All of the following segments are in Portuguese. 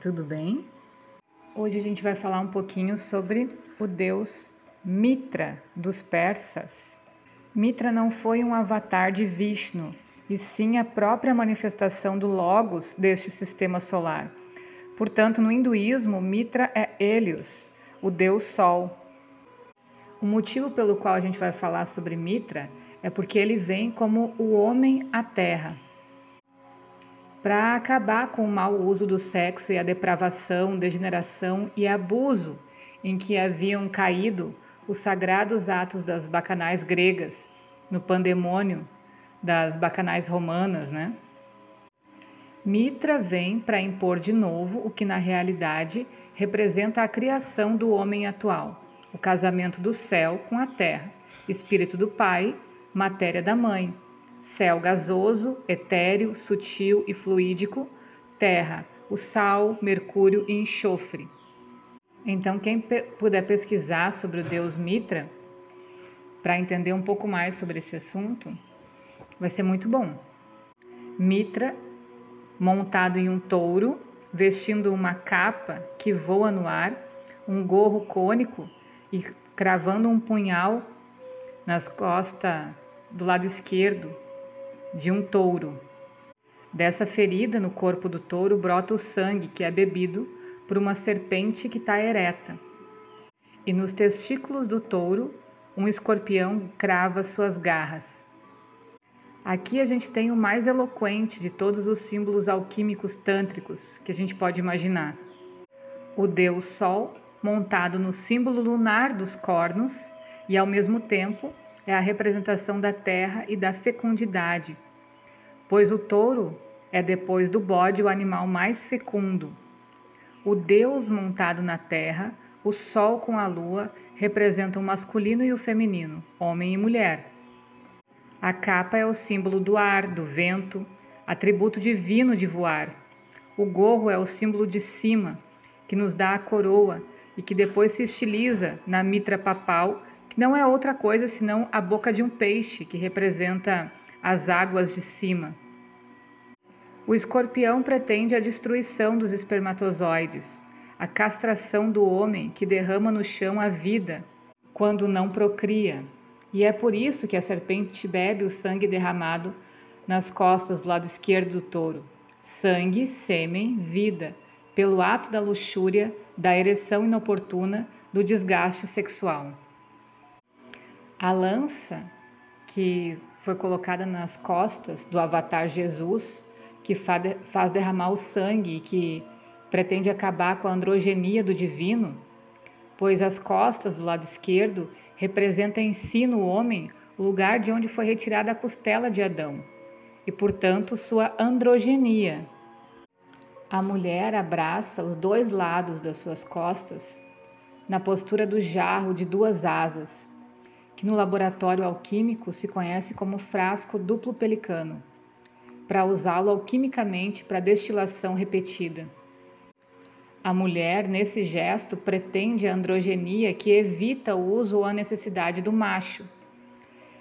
tudo bem? Hoje a gente vai falar um pouquinho sobre o deus Mitra dos persas. Mitra não foi um avatar de Vishnu, e sim a própria manifestação do Logos deste sistema solar. Portanto, no hinduísmo, Mitra é Helios, o deus Sol. O motivo pelo qual a gente vai falar sobre Mitra é porque ele vem como o homem à terra para acabar com o mau uso do sexo e a depravação, degeneração e abuso em que haviam caído os sagrados atos das bacanais gregas no pandemônio das bacanais romanas, né? Mitra vem para impor de novo o que na realidade representa a criação do homem atual, o casamento do céu com a terra, espírito do pai, matéria da mãe, céu gasoso, etéreo, sutil e fluídico, terra, o sal, mercúrio e enxofre. Então, quem puder pesquisar sobre o deus Mitra, para entender um pouco mais sobre esse assunto, vai ser muito bom. Mitra, montado em um touro, vestindo uma capa que voa no ar, um gorro cônico e cravando um punhal nas costas do lado esquerdo de um touro. Dessa ferida no corpo do touro brota o sangue que é bebido por uma serpente que está ereta. E nos testículos do touro, um escorpião crava suas garras. Aqui a gente tem o mais eloquente de todos os símbolos alquímicos tântricos que a gente pode imaginar. O deus Sol, montado no símbolo lunar dos cornos, e ao mesmo tempo é a representação da terra e da fecundidade, pois o touro é depois do bode o animal mais fecundo. O Deus montado na terra, o sol com a lua, representam o masculino e o feminino, homem e mulher. A capa é o símbolo do ar, do vento, atributo divino de voar. O gorro é o símbolo de cima, que nos dá a coroa e que depois se estiliza na mitra papal, que não é outra coisa senão a boca de um peixe, que representa as águas de cima. O escorpião pretende a destruição dos espermatozoides, a castração do homem que derrama no chão a vida quando não procria. E é por isso que a serpente bebe o sangue derramado nas costas do lado esquerdo do touro. Sangue, sêmen, vida, pelo ato da luxúria, da ereção inoportuna, do desgaste sexual. A lança que foi colocada nas costas do avatar Jesus, que faz derramar o sangue e que pretende acabar com a androgenia do divino, pois as costas do lado esquerdo representam em si no homem o lugar de onde foi retirada a costela de Adão e, portanto, sua androgenia. A mulher abraça os dois lados das suas costas na postura do jarro de duas asas que no laboratório alquímico se conhece como frasco duplo pelicano, para usá-lo alquimicamente para destilação repetida. A mulher, nesse gesto, pretende a androgenia que evita o uso ou a necessidade do macho.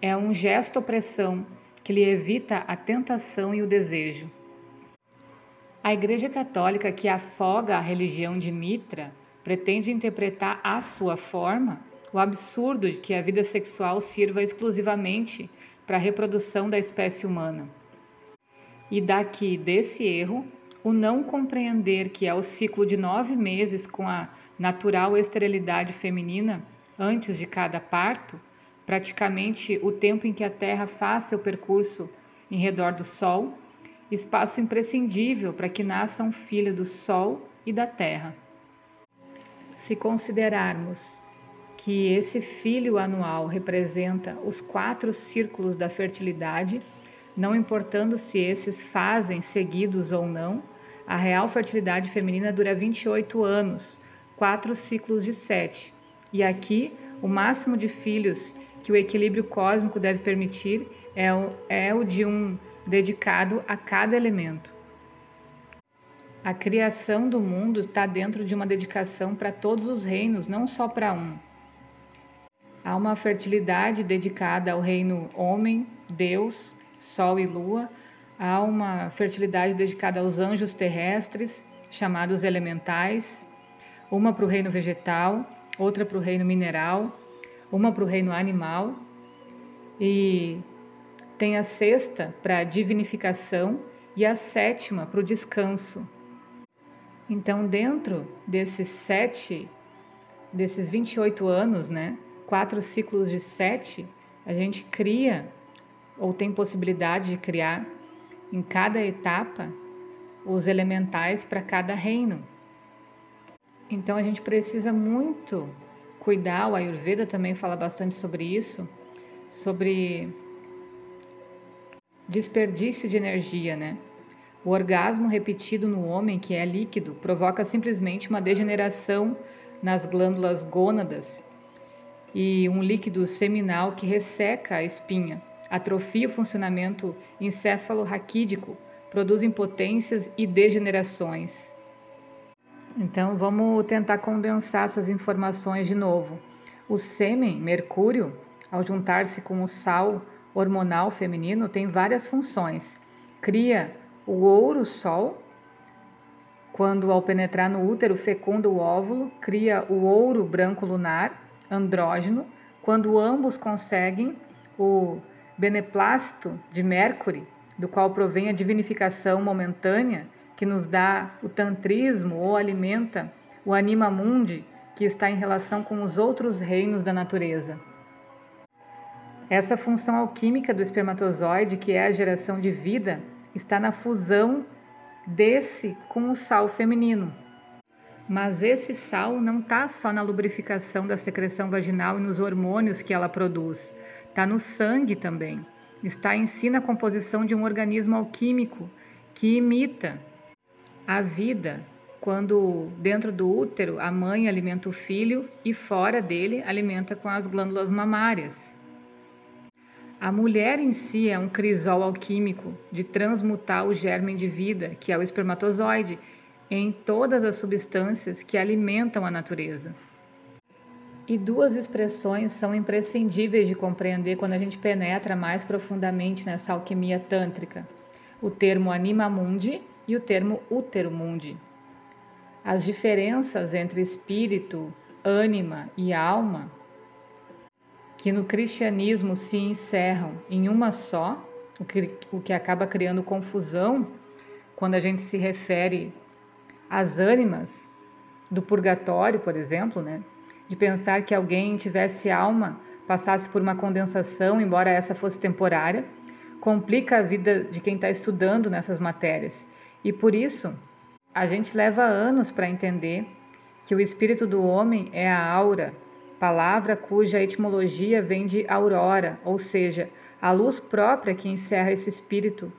É um gesto opressão que lhe evita a tentação e o desejo. A Igreja Católica, que afoga a religião de Mitra, pretende interpretar à sua forma o absurdo de que a vida sexual sirva exclusivamente para a reprodução da espécie humana. E daqui desse erro, o não compreender que é o ciclo de nove meses com a natural esterilidade feminina antes de cada parto, praticamente o tempo em que a Terra faz seu percurso em redor do Sol, espaço imprescindível para que nasça um filho do Sol e da Terra. Se considerarmos que esse filho anual representa os quatro círculos da fertilidade, não importando se esses fazem seguidos ou não, a real fertilidade feminina dura 28 anos, quatro ciclos de sete. E aqui, o máximo de filhos que o equilíbrio cósmico deve permitir é o, é o de um dedicado a cada elemento. A criação do mundo está dentro de uma dedicação para todos os reinos, não só para um. Há uma fertilidade dedicada ao reino homem, Deus, Sol e Lua. Há uma fertilidade dedicada aos anjos terrestres, chamados elementais, uma para o reino vegetal, outra para o reino mineral, uma para o reino animal e tem a sexta para a divinificação e a sétima para o descanso. Então, dentro desses sete, desses 28 anos, né, quatro ciclos de sete, a gente cria ou tem possibilidade de criar em cada etapa os elementais para cada reino. Então a gente precisa muito cuidar, o Ayurveda também fala bastante sobre isso, sobre desperdício de energia, né? O orgasmo repetido no homem, que é líquido, provoca simplesmente uma degeneração nas glândulas gônadas e um líquido seminal que resseca a espinha, atrofia o funcionamento encéfalo-raquídico, produz impotências e degenerações. Então vamos tentar condensar essas informações de novo. O sêmen, mercúrio, ao juntar-se com o sal hormonal feminino, tem várias funções. Cria o ouro-sol, quando ao penetrar no útero fecunda o óvulo, cria o ouro branco lunar, andrógeno, quando ambos conseguem o beneplácito de Mercury, do qual provém a divinificação momentânea que nos dá o tantrismo ou alimenta o anima mundi que está em relação com os outros reinos da natureza. Essa função alquímica do espermatozoide, que é a geração de vida, está na fusão desse com o sal feminino. Mas esse sal não está só na lubrificação da secreção vaginal e nos hormônios que ela produz, está no sangue também. Está em si na composição de um organismo alquímico que imita a vida, quando dentro do útero a mãe alimenta o filho e fora dele alimenta com as glândulas mamárias. A mulher em si é um crisol alquímico de transmutar o germe de vida, que é o espermatozoide, em todas as substâncias que alimentam a natureza. E duas expressões são imprescindíveis de compreender quando a gente penetra mais profundamente nessa alquimia tântrica: o termo anima mundi e o termo útero mundi. As diferenças entre espírito, ânima e alma, que no cristianismo se encerram em uma só, o que, o que acaba criando confusão quando a gente se refere às ânimas do purgatório, por exemplo, né? de pensar que alguém tivesse alma, passasse por uma condensação, embora essa fosse temporária, complica a vida de quem está estudando nessas matérias e por isso, a gente leva anos para entender que o espírito do homem é a aura, palavra cuja etimologia vem de aurora, ou seja, a luz própria que encerra esse espírito,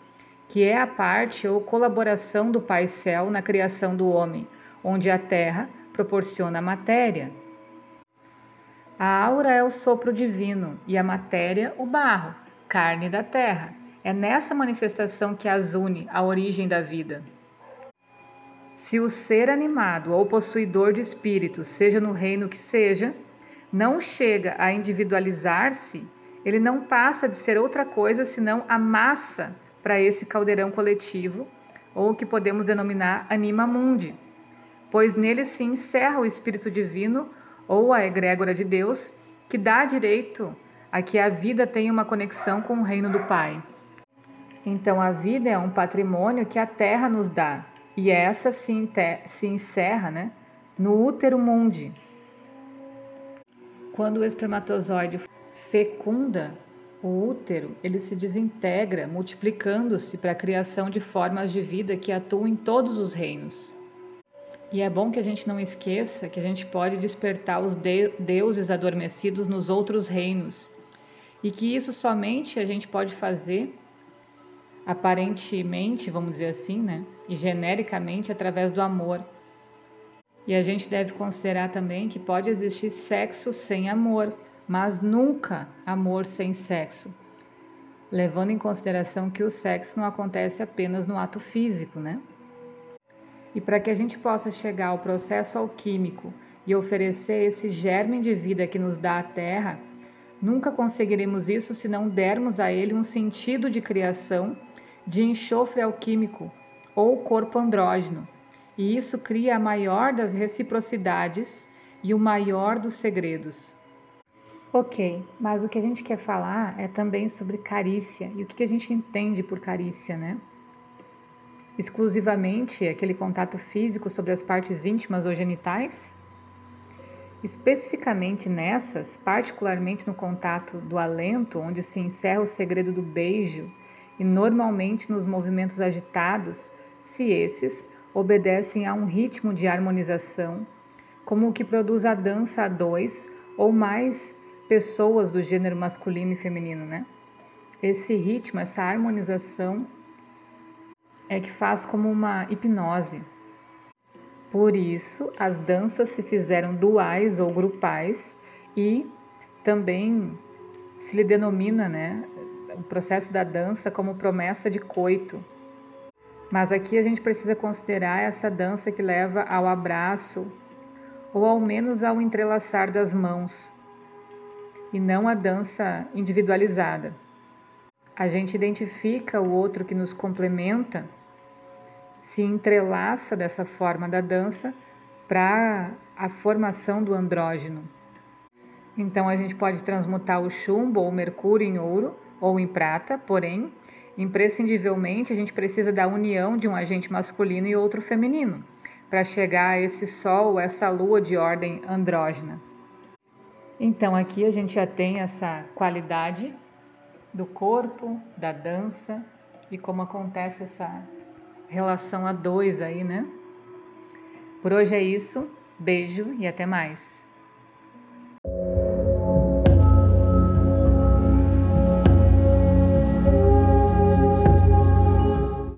que é a parte ou colaboração do Pai Céu na criação do homem, onde a terra proporciona a matéria. A aura é o sopro divino e a matéria, o barro, carne da terra. É nessa manifestação que as une a origem da vida. Se o ser animado ou possuidor de espírito, seja no reino que seja, não chega a individualizar-se, ele não passa de ser outra coisa senão a massa para esse caldeirão coletivo, ou que podemos denominar anima mundi, pois nele se encerra o espírito divino ou a egrégora de Deus, que dá direito a que a vida tenha uma conexão com o reino do Pai. Então, a vida é um patrimônio que a terra nos dá, e essa se, se encerra né, no útero mundi. Quando o espermatozoide fecunda o útero, ele se desintegra, multiplicando-se para a criação de formas de vida que atuam em todos os reinos. E é bom que a gente não esqueça que a gente pode despertar os de deuses adormecidos nos outros reinos e que isso somente a gente pode fazer aparentemente, vamos dizer assim, né? E genericamente através do amor. E a gente deve considerar também que pode existir sexo sem amor, mas nunca amor sem sexo. Levando em consideração que o sexo não acontece apenas no ato físico, né? E para que a gente possa chegar ao processo alquímico e oferecer esse germe de vida que nos dá a terra, nunca conseguiremos isso se não dermos a ele um sentido de criação de enxofre alquímico ou corpo andrógeno, E isso cria a maior das reciprocidades e o maior dos segredos. Ok, mas o que a gente quer falar é também sobre carícia e o que a gente entende por carícia, né? Exclusivamente aquele contato físico sobre as partes íntimas ou genitais? Especificamente nessas, particularmente no contato do alento, onde se encerra o segredo do beijo, e normalmente nos movimentos agitados, se esses obedecem a um ritmo de harmonização, como o que produz a dança a dois ou mais pessoas do gênero masculino e feminino, né? Esse ritmo, essa harmonização é que faz como uma hipnose. Por isso, as danças se fizeram duais ou grupais e também se lhe denomina, né, o processo da dança como promessa de coito. Mas aqui a gente precisa considerar essa dança que leva ao abraço ou ao menos ao entrelaçar das mãos, e não a dança individualizada. A gente identifica o outro que nos complementa, se entrelaça dessa forma da dança para a formação do andrógeno. Então a gente pode transmutar o chumbo ou o mercúrio em ouro ou em prata, porém, imprescindivelmente a gente precisa da união de um agente masculino e outro feminino para chegar a esse sol, essa lua de ordem andrógena. Então aqui a gente já tem essa qualidade do corpo, da dança e como acontece essa relação a dois aí, né? Por hoje é isso. Beijo e até mais.